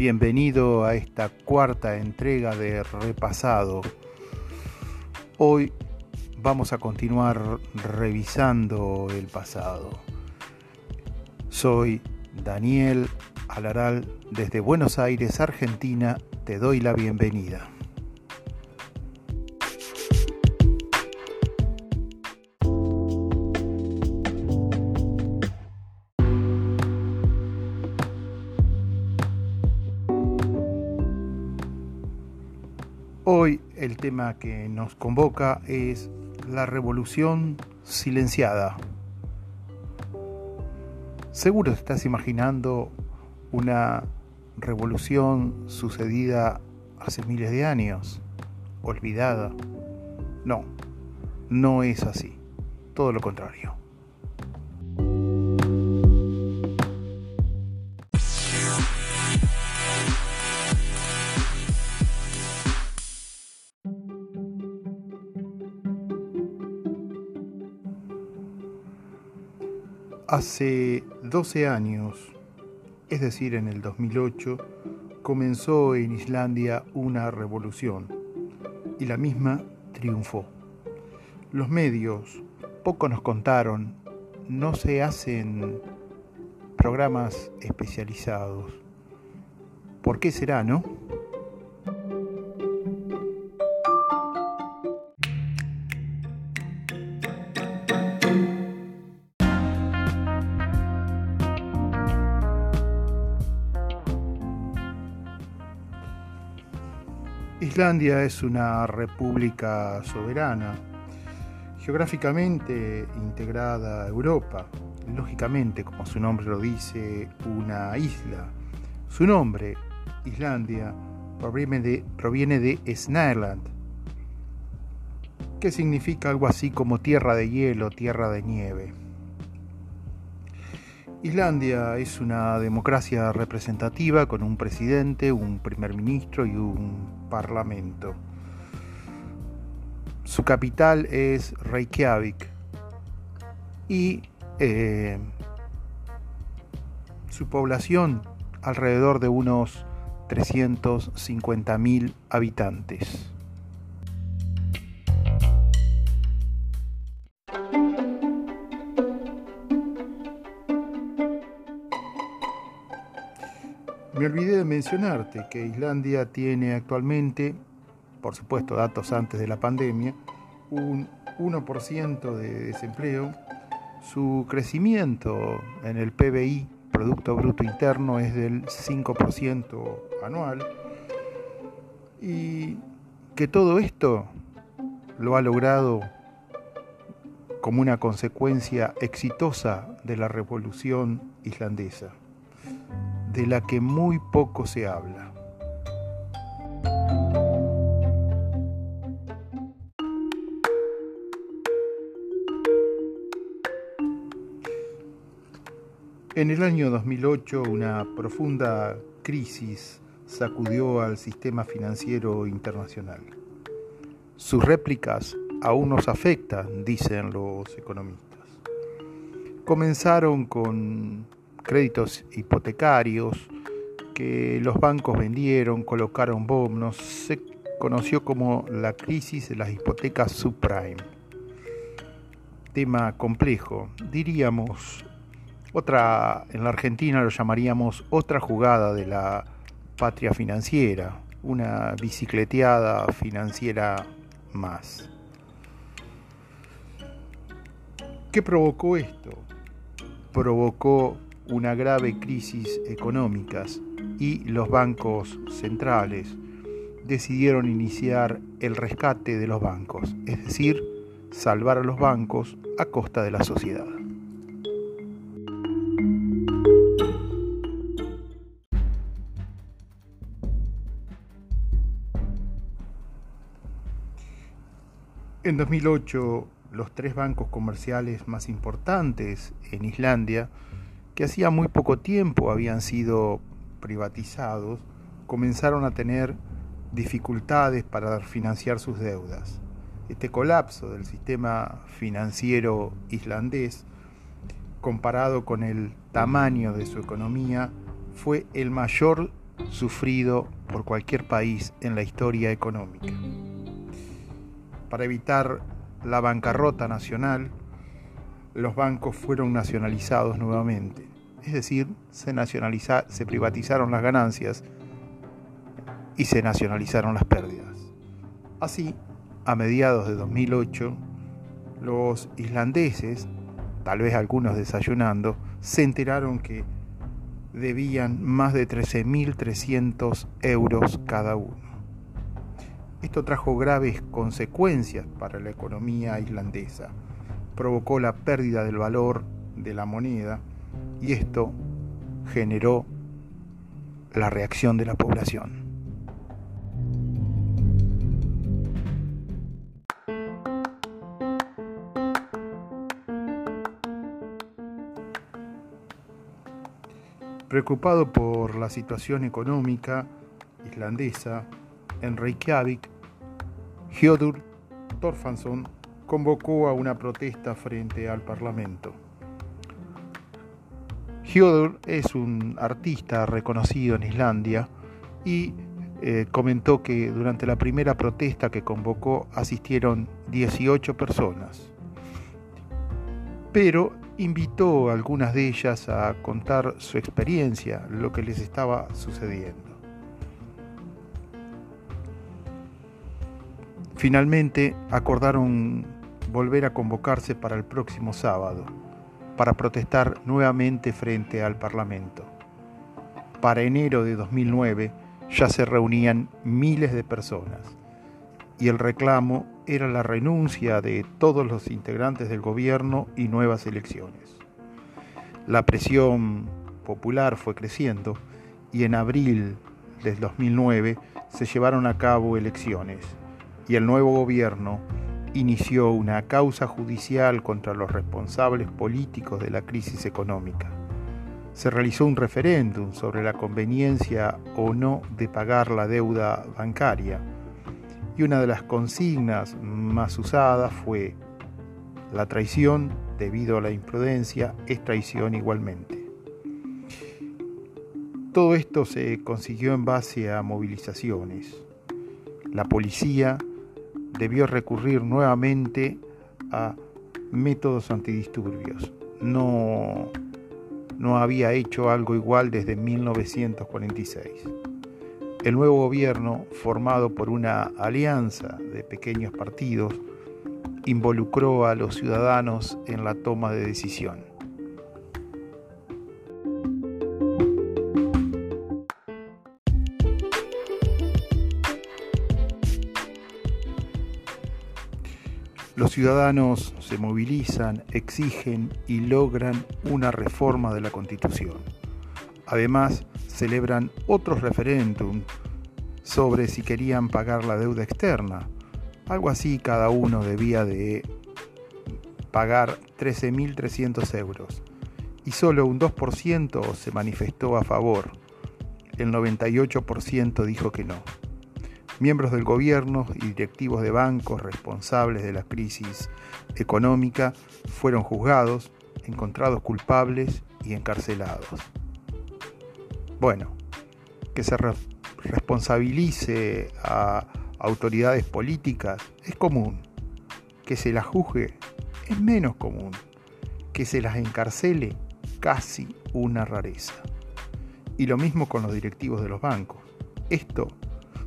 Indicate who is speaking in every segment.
Speaker 1: Bienvenido a esta cuarta entrega de Repasado. Hoy vamos a continuar revisando el pasado. Soy Daniel Alaral desde Buenos Aires, Argentina. Te doy la bienvenida. Hoy el tema que nos convoca es la revolución silenciada. Seguro te estás imaginando una revolución sucedida hace miles de años, olvidada. No, no es así. Todo lo contrario. Hace 12 años, es decir, en el 2008, comenzó en Islandia una revolución y la misma triunfó. Los medios poco nos contaron, no se hacen programas especializados. ¿Por qué será, no? Islandia es una república soberana, geográficamente integrada a Europa, lógicamente, como su nombre lo dice, una isla. Su nombre, Islandia, proviene de, proviene que significa algo así como tierra de hielo, tierra de nieve. Islandia es una democracia representativa con un presidente, un primer ministro y un parlamento. Su capital es Reykjavik y eh, su población alrededor de unos 350.000 habitantes. Me olvidé de mencionarte que Islandia tiene actualmente, por supuesto datos antes de la pandemia, un 1% de desempleo. Su crecimiento en el PBI, Producto Bruto Interno, es del 5% anual. Y que todo esto lo ha logrado como una consecuencia exitosa de la revolución islandesa de la que muy poco se habla. En el año 2008 una profunda crisis sacudió al sistema financiero internacional. Sus réplicas aún nos afectan, dicen los economistas. Comenzaron con créditos hipotecarios que los bancos vendieron, colocaron bonos, se conoció como la crisis de las hipotecas subprime. Tema complejo, diríamos, otra, en la Argentina lo llamaríamos otra jugada de la patria financiera, una bicicleteada financiera más. ¿Qué provocó esto? Provocó una grave crisis económica y los bancos centrales decidieron iniciar el rescate de los bancos, es decir, salvar a los bancos a costa de la sociedad. En 2008, los tres bancos comerciales más importantes en Islandia que hacía muy poco tiempo habían sido privatizados, comenzaron a tener dificultades para financiar sus deudas. Este colapso del sistema financiero islandés, comparado con el tamaño de su economía, fue el mayor sufrido por cualquier país en la historia económica. Para evitar la bancarrota nacional, los bancos fueron nacionalizados nuevamente, es decir, se, se privatizaron las ganancias y se nacionalizaron las pérdidas. Así, a mediados de 2008, los islandeses, tal vez algunos desayunando, se enteraron que debían más de 13.300 euros cada uno. Esto trajo graves consecuencias para la economía islandesa. Provocó la pérdida del valor de la moneda y esto generó la reacción de la población. Preocupado por la situación económica islandesa, en Reykjavik, Hjodur Torfansson convocó a una protesta frente al Parlamento. Hjodur es un artista reconocido en Islandia y eh, comentó que durante la primera protesta que convocó asistieron 18 personas. Pero invitó a algunas de ellas a contar su experiencia, lo que les estaba sucediendo. Finalmente acordaron volver a convocarse para el próximo sábado, para protestar nuevamente frente al Parlamento. Para enero de 2009 ya se reunían miles de personas y el reclamo era la renuncia de todos los integrantes del gobierno y nuevas elecciones. La presión popular fue creciendo y en abril del 2009 se llevaron a cabo elecciones y el nuevo gobierno inició una causa judicial contra los responsables políticos de la crisis económica. Se realizó un referéndum sobre la conveniencia o no de pagar la deuda bancaria y una de las consignas más usadas fue la traición debido a la imprudencia es traición igualmente. Todo esto se consiguió en base a movilizaciones. La policía debió recurrir nuevamente a métodos antidisturbios. No, no había hecho algo igual desde 1946. El nuevo gobierno, formado por una alianza de pequeños partidos, involucró a los ciudadanos en la toma de decisión. Los ciudadanos se movilizan, exigen y logran una reforma de la Constitución. Además, celebran otro referéndum sobre si querían pagar la deuda externa. Algo así cada uno debía de pagar 13.300 euros y solo un 2% se manifestó a favor. El 98% dijo que no. Miembros del gobierno y directivos de bancos responsables de la crisis económica fueron juzgados, encontrados culpables y encarcelados. Bueno, que se responsabilice a autoridades políticas es común. Que se las juzgue es menos común. Que se las encarcele casi una rareza. Y lo mismo con los directivos de los bancos. Esto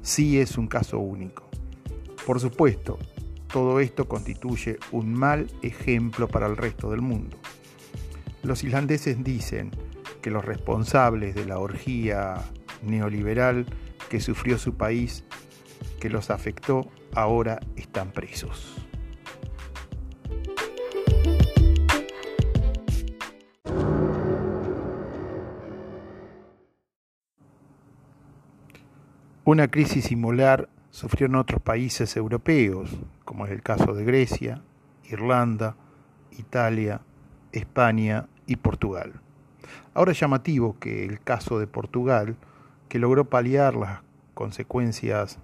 Speaker 1: sí es un caso único. Por supuesto, todo esto constituye un mal ejemplo para el resto del mundo. Los islandeses dicen que los responsables de la orgía neoliberal que sufrió su país, que los afectó, ahora están presos. Una crisis similar sufrió en otros países europeos, como es el caso de Grecia, Irlanda, Italia, España y Portugal. Ahora es llamativo que el caso de Portugal, que logró paliar las consecuencias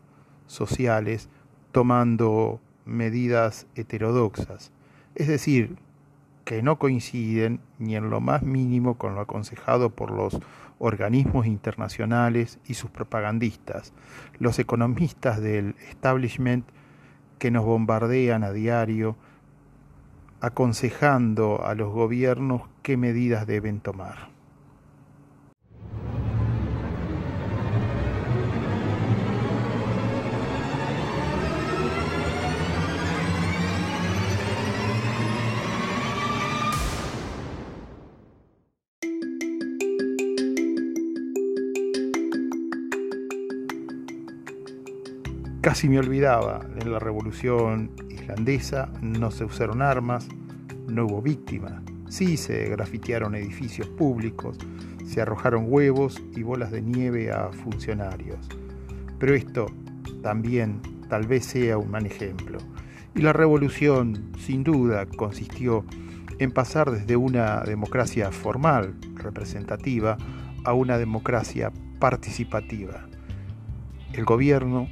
Speaker 1: sociales tomando medidas heterodoxas, es decir, que no coinciden ni en lo más mínimo con lo aconsejado por los organismos internacionales y sus propagandistas, los economistas del establishment que nos bombardean a diario, aconsejando a los gobiernos qué medidas deben tomar. Casi me olvidaba, en la revolución islandesa no se usaron armas, no hubo víctimas, sí se grafitearon edificios públicos, se arrojaron huevos y bolas de nieve a funcionarios. Pero esto también tal vez sea un mal ejemplo. Y la revolución, sin duda, consistió en pasar desde una democracia formal, representativa, a una democracia participativa. El gobierno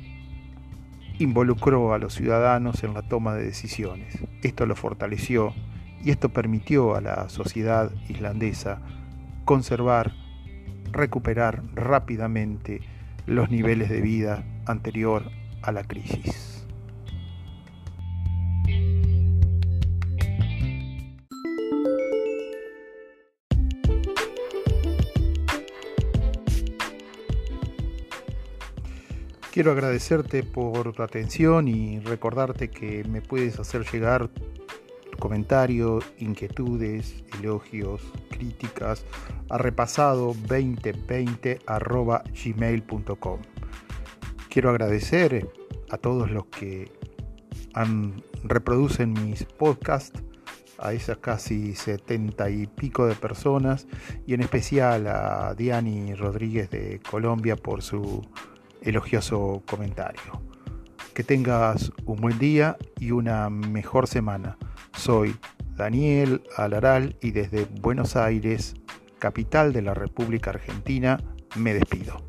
Speaker 1: involucró a los ciudadanos en la toma de decisiones. Esto lo fortaleció y esto permitió a la sociedad islandesa conservar, recuperar rápidamente los niveles de vida anterior a la crisis. Quiero agradecerte por tu atención y recordarte que me puedes hacer llegar comentarios, inquietudes, elogios, críticas a repasado 2020 gmail.com. Quiero agradecer a todos los que han, reproducen mis podcasts, a esas casi setenta y pico de personas, y en especial a Diani Rodríguez de Colombia por su elogioso comentario. Que tengas un buen día y una mejor semana. Soy Daniel Alaral y desde Buenos Aires, capital de la República Argentina, me despido.